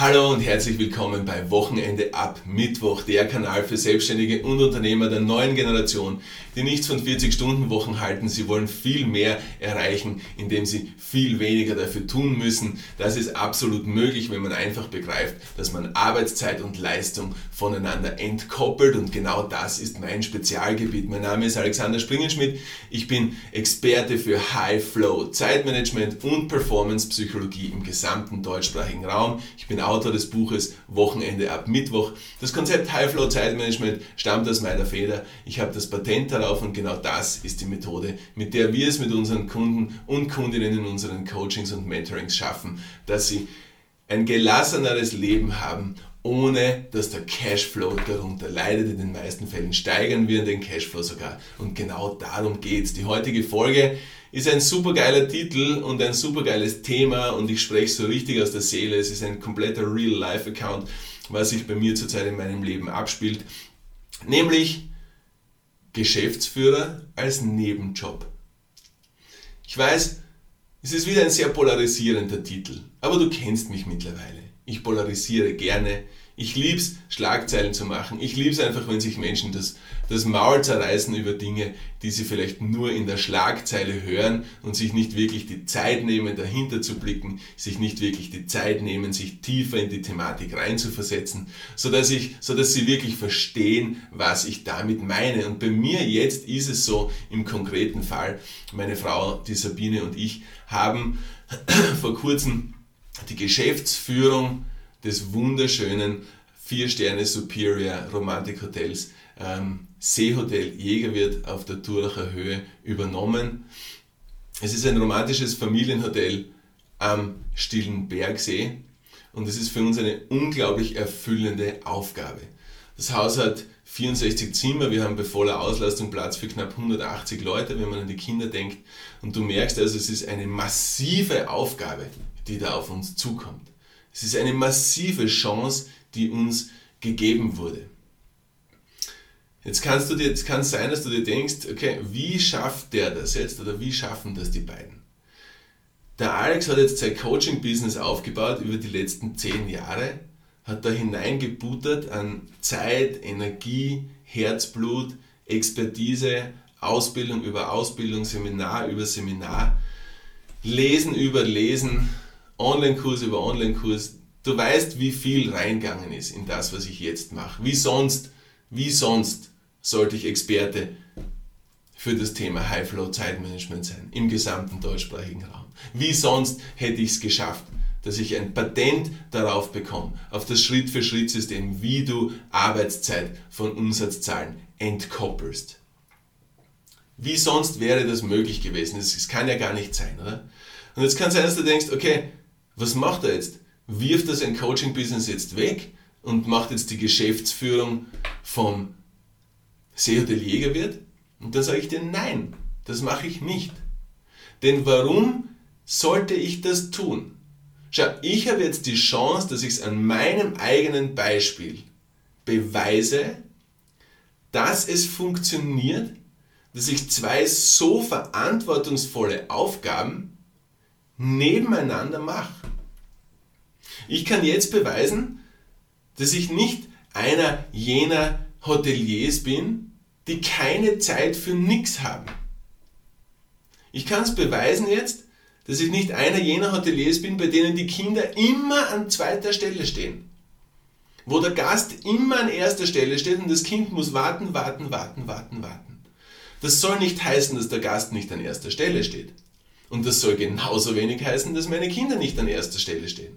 Hallo und herzlich willkommen bei Wochenende ab Mittwoch, der Kanal für Selbstständige und Unternehmer der neuen Generation, die nichts von 40-Stunden-Wochen halten. Sie wollen viel mehr erreichen, indem sie viel weniger dafür tun müssen. Das ist absolut möglich, wenn man einfach begreift, dass man Arbeitszeit und Leistung voneinander entkoppelt und genau das ist mein Spezialgebiet. Mein Name ist Alexander Springenschmidt. Ich bin Experte für High Flow, Zeitmanagement und Performance Psychologie im gesamten deutschsprachigen Raum. Ich bin Autor des Buches Wochenende ab Mittwoch. Das Konzept High Flow Zeitmanagement stammt aus meiner Feder. Ich habe das Patent darauf und genau das ist die Methode, mit der wir es mit unseren Kunden und Kundinnen in unseren Coachings und Mentorings schaffen, dass sie ein gelasseneres Leben haben ohne dass der Cashflow darunter leidet. In den meisten Fällen steigern wir den Cashflow sogar. Und genau darum geht es. Die heutige Folge ist ein supergeiler Titel und ein supergeiles Thema und ich spreche so richtig aus der Seele. Es ist ein kompletter Real-Life-Account, was sich bei mir zurzeit in meinem Leben abspielt. Nämlich Geschäftsführer als Nebenjob. Ich weiß, es ist wieder ein sehr polarisierender Titel, aber du kennst mich mittlerweile. Ich polarisiere gerne. Ich liebe es, Schlagzeilen zu machen. Ich liebe es einfach, wenn sich Menschen das, das Maul zerreißen über Dinge, die sie vielleicht nur in der Schlagzeile hören und sich nicht wirklich die Zeit nehmen, dahinter zu blicken, sich nicht wirklich die Zeit nehmen, sich tiefer in die Thematik reinzuversetzen, sodass, ich, sodass sie wirklich verstehen, was ich damit meine. Und bei mir jetzt ist es so im konkreten Fall, meine Frau, die Sabine und ich haben vor kurzem die Geschäftsführung des wunderschönen Vier-Sterne Superior Romantik Hotels ähm, Seehotel Jägerwirt auf der Turacher Höhe übernommen. Es ist ein romantisches Familienhotel am stillen Bergsee und es ist für uns eine unglaublich erfüllende Aufgabe. Das Haus hat 64 Zimmer, wir haben bei voller Auslastung Platz für knapp 180 Leute, wenn man an die Kinder denkt. Und du merkst also, es ist eine massive Aufgabe die da auf uns zukommt. Es ist eine massive Chance, die uns gegeben wurde. Jetzt kannst du dir, jetzt kann es sein, dass du dir denkst, okay, wie schafft der das jetzt oder wie schaffen das die beiden? Der Alex hat jetzt sein Coaching-Business aufgebaut über die letzten zehn Jahre, hat da hineingebuttert an Zeit, Energie, Herzblut, Expertise, Ausbildung über Ausbildung, Seminar über Seminar, Lesen über Lesen, Online-Kurs über Online-Kurs. Du weißt, wie viel reingegangen ist in das, was ich jetzt mache. Wie sonst, wie sonst sollte ich Experte für das Thema High-Flow-Zeitmanagement sein im gesamten deutschsprachigen Raum. Wie sonst hätte ich es geschafft, dass ich ein Patent darauf bekomme, auf das Schritt-für-Schritt-System, wie du Arbeitszeit von Umsatzzahlen entkoppelst. Wie sonst wäre das möglich gewesen? Das kann ja gar nicht sein, oder? Und jetzt kann es sein, dass du denkst, okay, was macht er jetzt? Wirft er sein Coaching-Business jetzt weg und macht jetzt die Geschäftsführung vom Seehotel Jägerwirt? Und dann sage ich dir, nein, das mache ich nicht. Denn warum sollte ich das tun? Schau, ich habe jetzt die Chance, dass ich es an meinem eigenen Beispiel beweise, dass es funktioniert, dass ich zwei so verantwortungsvolle Aufgaben nebeneinander mache. Ich kann jetzt beweisen, dass ich nicht einer jener Hoteliers bin, die keine Zeit für nichts haben. Ich kann es beweisen jetzt, dass ich nicht einer jener Hoteliers bin, bei denen die Kinder immer an zweiter Stelle stehen. Wo der Gast immer an erster Stelle steht und das Kind muss warten, warten, warten, warten, warten. Das soll nicht heißen, dass der Gast nicht an erster Stelle steht. Und das soll genauso wenig heißen, dass meine Kinder nicht an erster Stelle stehen.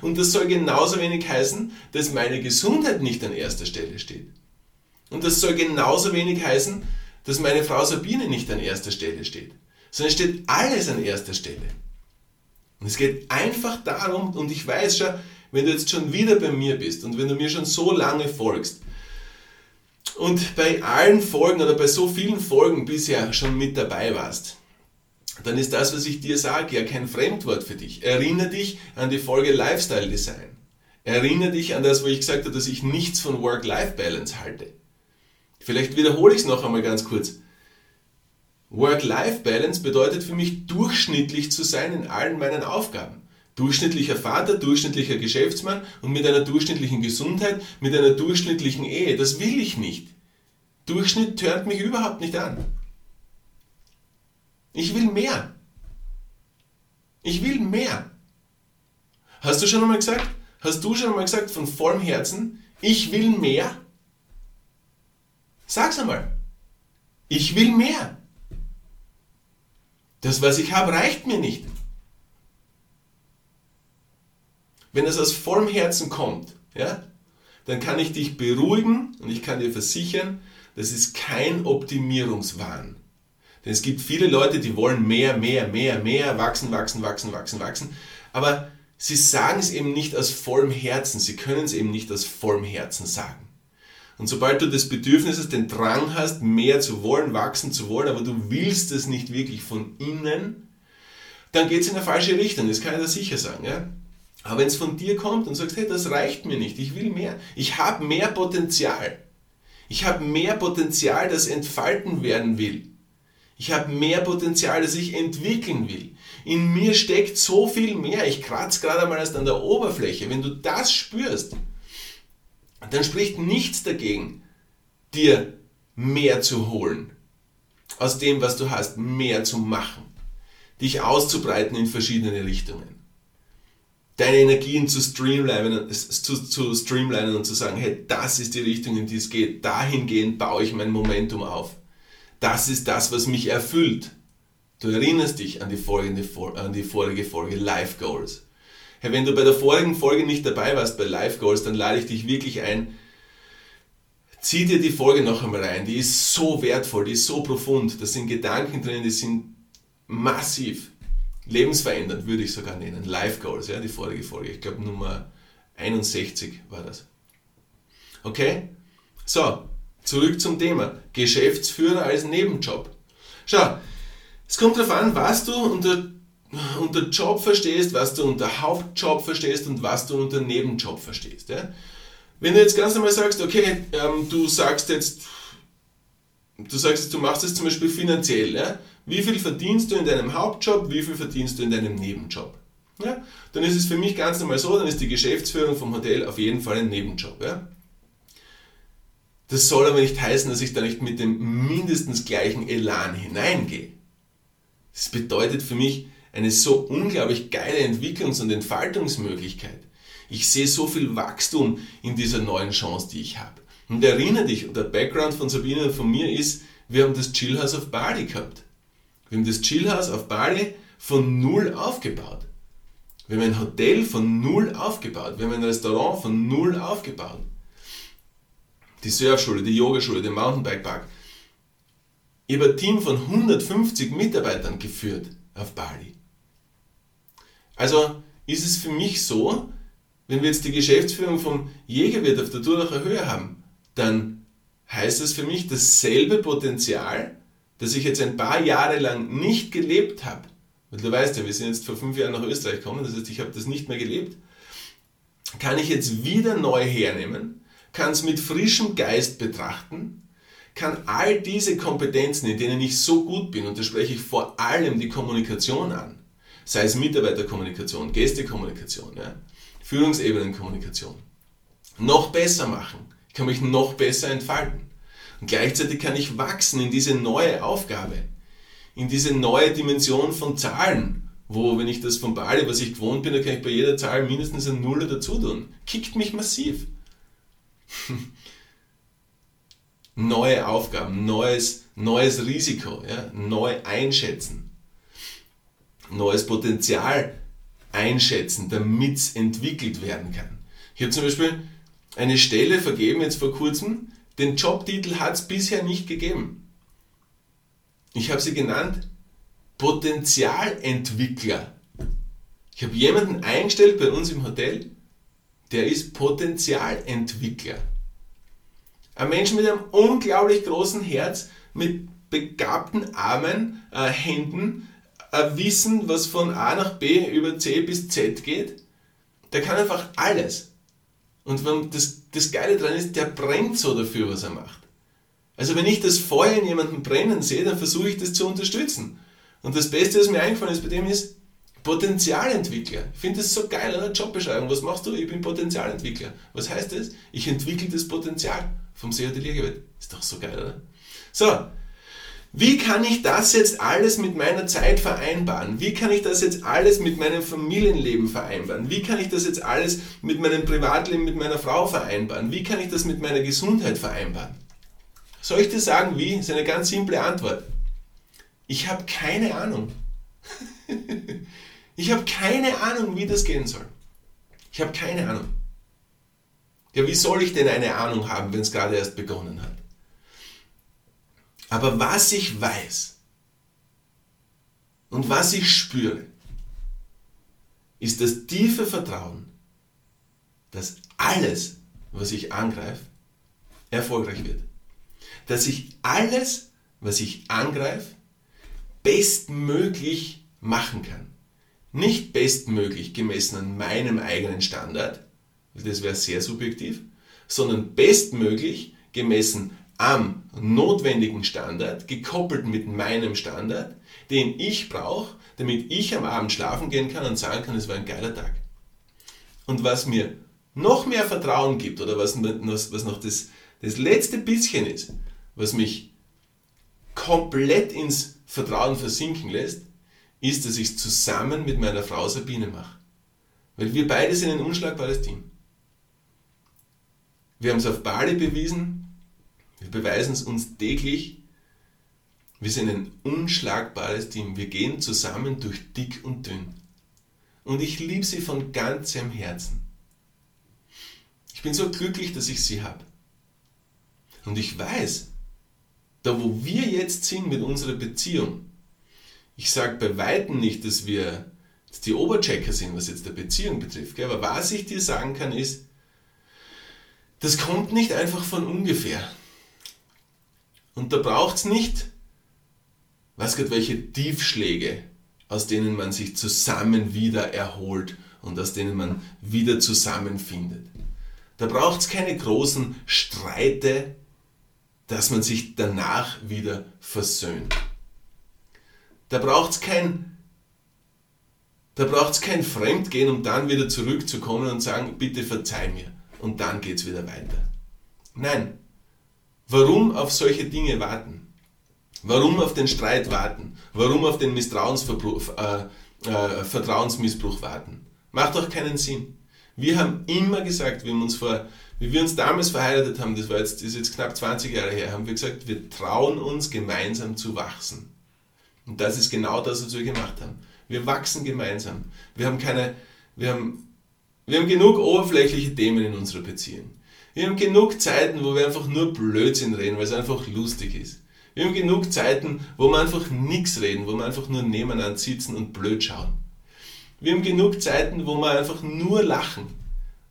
Und das soll genauso wenig heißen, dass meine Gesundheit nicht an erster Stelle steht. Und das soll genauso wenig heißen, dass meine Frau Sabine nicht an erster Stelle steht. Sondern steht alles an erster Stelle. Und es geht einfach darum, und ich weiß schon, wenn du jetzt schon wieder bei mir bist und wenn du mir schon so lange folgst und bei allen Folgen oder bei so vielen Folgen bisher schon mit dabei warst, dann ist das, was ich dir sage, ja kein Fremdwort für dich. Erinnere dich an die Folge Lifestyle Design. Erinnere dich an das, wo ich gesagt habe, dass ich nichts von Work-Life-Balance halte. Vielleicht wiederhole ich es noch einmal ganz kurz. Work-Life-Balance bedeutet für mich, durchschnittlich zu sein in allen meinen Aufgaben. Durchschnittlicher Vater, durchschnittlicher Geschäftsmann und mit einer durchschnittlichen Gesundheit, mit einer durchschnittlichen Ehe. Das will ich nicht. Durchschnitt hört mich überhaupt nicht an. Ich will mehr. Ich will mehr. Hast du schon einmal gesagt? Hast du schon einmal gesagt von vollem Herzen, ich will mehr? Sag's einmal. Ich will mehr. Das, was ich habe, reicht mir nicht. Wenn es aus vollem Herzen kommt, ja, dann kann ich dich beruhigen und ich kann dir versichern, das ist kein Optimierungswahn. Denn es gibt viele Leute, die wollen mehr, mehr, mehr, mehr, wachsen, wachsen, wachsen, wachsen, wachsen. Aber sie sagen es eben nicht aus vollem Herzen. Sie können es eben nicht aus vollem Herzen sagen. Und sobald du das Bedürfnis hast, den Drang hast, mehr zu wollen, wachsen zu wollen, aber du willst es nicht wirklich von innen, dann geht es in eine falsche Richtung. Das kann ich dir sicher sagen. Ja? Aber wenn es von dir kommt und sagst, hey, das reicht mir nicht, ich will mehr, ich habe mehr Potenzial. Ich habe mehr Potenzial, das entfalten werden will. Ich habe mehr Potenzial, das ich entwickeln will. In mir steckt so viel mehr. Ich kratze gerade mal erst an der Oberfläche. Wenn du das spürst, dann spricht nichts dagegen, dir mehr zu holen. Aus dem, was du hast, mehr zu machen. Dich auszubreiten in verschiedene Richtungen deine Energien zu streamlinen, zu, zu streamlinen und zu sagen, hey, das ist die Richtung, in die es geht. Dahingehend baue ich mein Momentum auf. Das ist das, was mich erfüllt. Du erinnerst dich an die, folgende, an die vorige Folge Life Goals. Hey, wenn du bei der vorigen Folge nicht dabei warst bei Life Goals, dann lade ich dich wirklich ein, zieh dir die Folge noch einmal rein. Die ist so wertvoll, die ist so profund. Da sind Gedanken drin, die sind massiv lebensverändernd, würde ich sogar nennen. Life Goals, ja, die vorige Folge. Ich glaube Nummer 61 war das. Okay? So, zurück zum Thema. Geschäftsführer als Nebenjob. Schau, es kommt darauf an, was du unter, unter Job verstehst, was du unter Hauptjob verstehst und was du unter Nebenjob verstehst. Ja? Wenn du jetzt ganz normal sagst, okay, ähm, du sagst jetzt, du sagst du machst es zum Beispiel finanziell, ja? Wie viel verdienst du in deinem Hauptjob, wie viel verdienst du in deinem Nebenjob? Ja? Dann ist es für mich ganz normal so, dann ist die Geschäftsführung vom Hotel auf jeden Fall ein Nebenjob. Ja? Das soll aber nicht heißen, dass ich da nicht mit dem mindestens gleichen Elan hineingehe. Das bedeutet für mich eine so unglaublich geile Entwicklungs- und Entfaltungsmöglichkeit. Ich sehe so viel Wachstum in dieser neuen Chance, die ich habe. Und erinnere dich, der Background von Sabine und von mir ist, wir haben das Chillhouse auf Bali gehabt. Wir haben das Chillhouse auf Bali von null aufgebaut. Wir haben ein Hotel von null aufgebaut. Wir haben ein Restaurant von null aufgebaut. Die Surfschule, die Yogaschule, den Mountainbike-Park. Ich habe ein Team von 150 Mitarbeitern geführt auf Bali. Also ist es für mich so, wenn wir jetzt die Geschäftsführung vom Jägerwirt auf der Durlacher Höhe haben, dann heißt das für mich dasselbe Potenzial, das ich jetzt ein paar Jahre lang nicht gelebt habe, weil du weißt ja, wir sind jetzt vor fünf Jahren nach Österreich gekommen, das heißt, ich habe das nicht mehr gelebt, kann ich jetzt wieder neu hernehmen, kann es mit frischem Geist betrachten, kann all diese Kompetenzen, in denen ich so gut bin, und da spreche ich vor allem die Kommunikation an, sei es Mitarbeiterkommunikation, Gästekommunikation, ja, Führungsebenenkommunikation, noch besser machen. Kann mich noch besser entfalten. Und gleichzeitig kann ich wachsen in diese neue Aufgabe, in diese neue Dimension von Zahlen, wo, wenn ich das von Bali, was ich gewohnt bin, da kann ich bei jeder Zahl mindestens ein Nuller dazu tun. Kickt mich massiv. neue Aufgaben, neues, neues Risiko, ja, neu einschätzen, neues Potenzial einschätzen, damit es entwickelt werden kann. Ich habe zum Beispiel eine Stelle vergeben jetzt vor kurzem, den Jobtitel hat es bisher nicht gegeben. Ich habe sie genannt Potenzialentwickler. Ich habe jemanden eingestellt bei uns im Hotel, der ist Potenzialentwickler. Ein Mensch mit einem unglaublich großen Herz, mit begabten Armen, äh, Händen, ein Wissen, was von A nach B über C bis Z geht. Der kann einfach alles. Und das, das Geile daran ist, der brennt so dafür, was er macht. Also wenn ich das Feuer in jemandem brennen sehe, dann versuche ich das zu unterstützen. Und das Beste, was mir eingefallen ist bei dem ist, Potenzialentwickler. Ich finde das so geil an der Jobbeschreibung. Was machst du? Ich bin Potenzialentwickler. Was heißt das? Ich entwickle das Potenzial vom Seehoteliergewalt. Ist doch so geil, oder? So, wie kann ich das jetzt alles mit meiner Zeit vereinbaren? Wie kann ich das jetzt alles mit meinem Familienleben vereinbaren? Wie kann ich das jetzt alles mit meinem Privatleben, mit meiner Frau vereinbaren? Wie kann ich das mit meiner Gesundheit vereinbaren? Soll ich dir sagen, wie? Das ist eine ganz simple Antwort. Ich habe keine Ahnung. Ich habe keine Ahnung, wie das gehen soll. Ich habe keine Ahnung. Ja, wie soll ich denn eine Ahnung haben, wenn es gerade erst begonnen hat? Aber was ich weiß und was ich spüre, ist das tiefe Vertrauen, dass alles, was ich angreife, erfolgreich wird. Dass ich alles, was ich angreife, bestmöglich machen kann nicht bestmöglich gemessen an meinem eigenen Standard, das wäre sehr subjektiv, sondern bestmöglich gemessen am notwendigen Standard, gekoppelt mit meinem Standard, den ich brauche, damit ich am Abend schlafen gehen kann und sagen kann, es war ein geiler Tag. Und was mir noch mehr Vertrauen gibt, oder was, was noch das, das letzte bisschen ist, was mich komplett ins Vertrauen versinken lässt, ist, dass ich es zusammen mit meiner Frau Sabine mache. Weil wir beide sind ein unschlagbares Team. Wir haben es auf Bali bewiesen, wir beweisen es uns täglich. Wir sind ein unschlagbares Team. Wir gehen zusammen durch dick und dünn. Und ich liebe sie von ganzem Herzen. Ich bin so glücklich, dass ich sie habe. Und ich weiß, da wo wir jetzt sind mit unserer Beziehung, ich sage bei Weitem nicht, dass wir die Oberchecker sind, was jetzt der Beziehung betrifft. Gell? Aber was ich dir sagen kann, ist, das kommt nicht einfach von ungefähr. Und da braucht es nicht, was Gott, welche Tiefschläge, aus denen man sich zusammen wieder erholt und aus denen man wieder zusammenfindet. Da braucht es keine großen Streite, dass man sich danach wieder versöhnt. Da braucht es kein, da braucht's kein Fremdgehen, um dann wieder zurückzukommen und sagen, bitte verzeih mir. Und dann geht es wieder weiter. Nein. Warum auf solche Dinge warten? Warum auf den Streit warten? Warum auf den äh, äh, Vertrauensmissbrauch warten? Macht doch keinen Sinn. Wir haben immer gesagt, wie wir uns, vor, wie wir uns damals verheiratet haben, das, war jetzt, das ist jetzt knapp 20 Jahre her, haben wir gesagt, wir trauen uns gemeinsam zu wachsen. Und das ist genau das, was wir gemacht haben. Wir wachsen gemeinsam. Wir haben keine, wir haben, wir haben genug oberflächliche Themen in unserer Beziehung. Wir haben genug Zeiten, wo wir einfach nur Blödsinn reden, weil es einfach lustig ist. Wir haben genug Zeiten, wo wir einfach nichts reden, wo wir einfach nur nebeneinander sitzen und blöd schauen. Wir haben genug Zeiten, wo wir einfach nur lachen.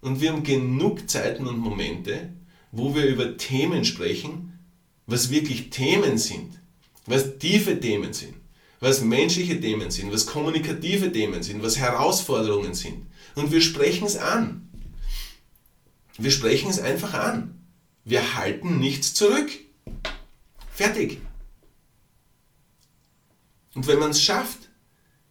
Und wir haben genug Zeiten und Momente, wo wir über Themen sprechen, was wirklich Themen sind, was tiefe Themen sind was menschliche Themen sind, was kommunikative Themen sind, was Herausforderungen sind. Und wir sprechen es an. Wir sprechen es einfach an. Wir halten nichts zurück. Fertig. Und wenn man es schafft,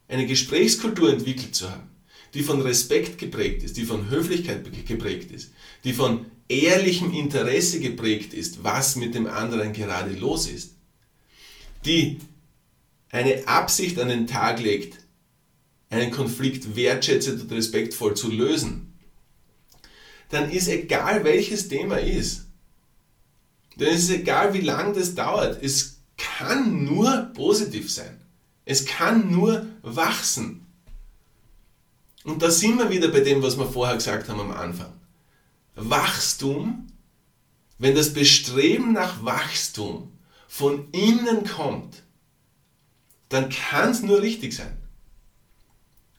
eine Gesprächskultur entwickelt zu haben, die von Respekt geprägt ist, die von Höflichkeit geprägt ist, die von ehrlichem Interesse geprägt ist, was mit dem anderen gerade los ist, die eine Absicht an den Tag legt, einen Konflikt wertschätzend und respektvoll zu lösen, dann ist egal welches Thema ist, dann ist es egal wie lange das dauert, es kann nur positiv sein. Es kann nur wachsen. Und da sind wir wieder bei dem, was wir vorher gesagt haben am Anfang. Wachstum, wenn das Bestreben nach Wachstum von innen kommt, dann kann es nur richtig sein.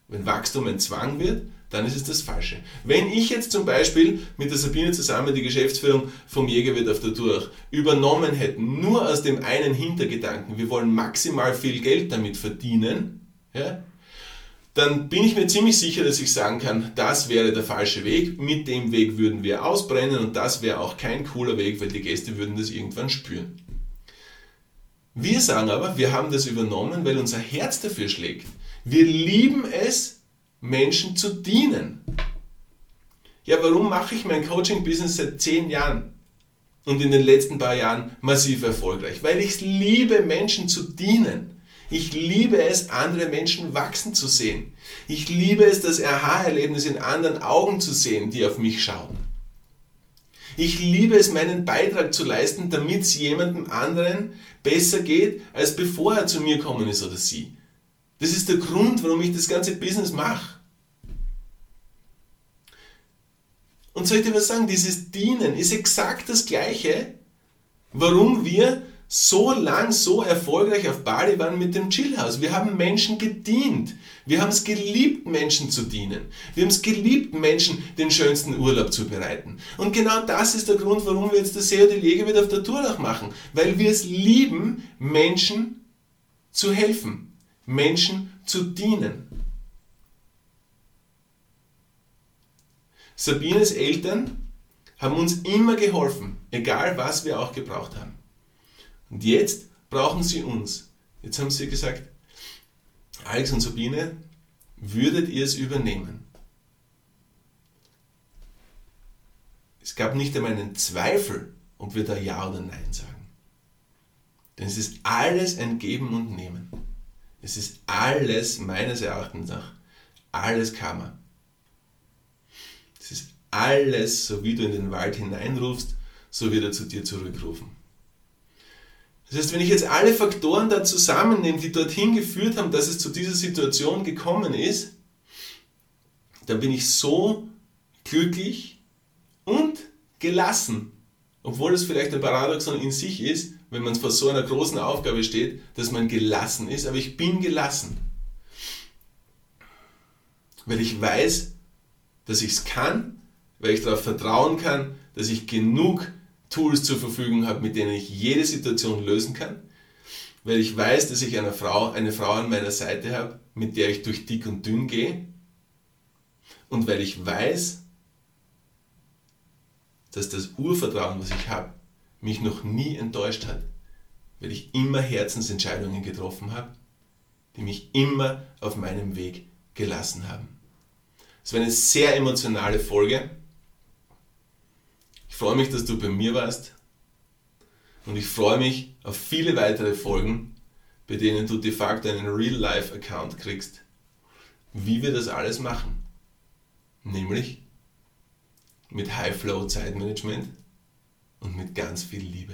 Wenn Wachstum ein Zwang wird, dann ist es das Falsche. Wenn ich jetzt zum Beispiel mit der Sabine zusammen die Geschäftsführung vom Jägerwirt auf der Tour übernommen hätten, nur aus dem einen Hintergedanken, wir wollen maximal viel Geld damit verdienen, ja, dann bin ich mir ziemlich sicher, dass ich sagen kann, das wäre der falsche Weg, mit dem Weg würden wir ausbrennen und das wäre auch kein cooler Weg, weil die Gäste würden das irgendwann spüren. Wir sagen aber, wir haben das übernommen, weil unser Herz dafür schlägt. Wir lieben es, Menschen zu dienen. Ja, warum mache ich mein Coaching-Business seit zehn Jahren und in den letzten paar Jahren massiv erfolgreich? Weil ich es liebe, Menschen zu dienen. Ich liebe es, andere Menschen wachsen zu sehen. Ich liebe es, das Aha-Erlebnis in anderen Augen zu sehen, die auf mich schauen. Ich liebe es, meinen Beitrag zu leisten, damit es jemandem anderen besser geht, als bevor er zu mir gekommen ist oder sie. Das ist der Grund, warum ich das ganze Business mache. Und soll ich dir was sagen? Dieses Dienen ist exakt das Gleiche, warum wir so lang so erfolgreich auf Bali waren mit dem Chillhouse. Wir haben Menschen gedient. Wir haben es geliebt, Menschen zu dienen. Wir haben es geliebt, Menschen den schönsten Urlaub zu bereiten. Und genau das ist der Grund, warum wir jetzt das SEO die Lege wieder auf der Tour noch machen. Weil wir es lieben, Menschen zu helfen. Menschen zu dienen. Sabines Eltern haben uns immer geholfen, egal was wir auch gebraucht haben. Und jetzt brauchen sie uns. Jetzt haben sie gesagt, Alex und Sabine, würdet ihr es übernehmen? Es gab nicht einmal einen Zweifel, ob wir da Ja oder Nein sagen. Denn es ist alles ein Geben und Nehmen. Es ist alles, meines Erachtens nach, alles Karma. Es ist alles, so wie du in den Wald hineinrufst, so wird er zu dir zurückrufen. Das heißt, wenn ich jetzt alle Faktoren da zusammennehme, die dorthin geführt haben, dass es zu dieser Situation gekommen ist, dann bin ich so glücklich und gelassen. Obwohl es vielleicht ein Paradoxon in sich ist, wenn man vor so einer großen Aufgabe steht, dass man gelassen ist, aber ich bin gelassen. Weil ich weiß, dass ich es kann, weil ich darauf vertrauen kann, dass ich genug Tools zur Verfügung habe, mit denen ich jede Situation lösen kann, weil ich weiß, dass ich eine Frau, eine Frau an meiner Seite habe, mit der ich durch dick und dünn gehe und weil ich weiß, dass das Urvertrauen, was ich habe, mich noch nie enttäuscht hat, weil ich immer Herzensentscheidungen getroffen habe, die mich immer auf meinem Weg gelassen haben. Es war eine sehr emotionale Folge freue mich, dass du bei mir warst und ich freue mich auf viele weitere Folgen, bei denen du de facto einen Real-Life-Account kriegst, wie wir das alles machen. Nämlich mit High-Flow-Zeitmanagement und mit ganz viel Liebe.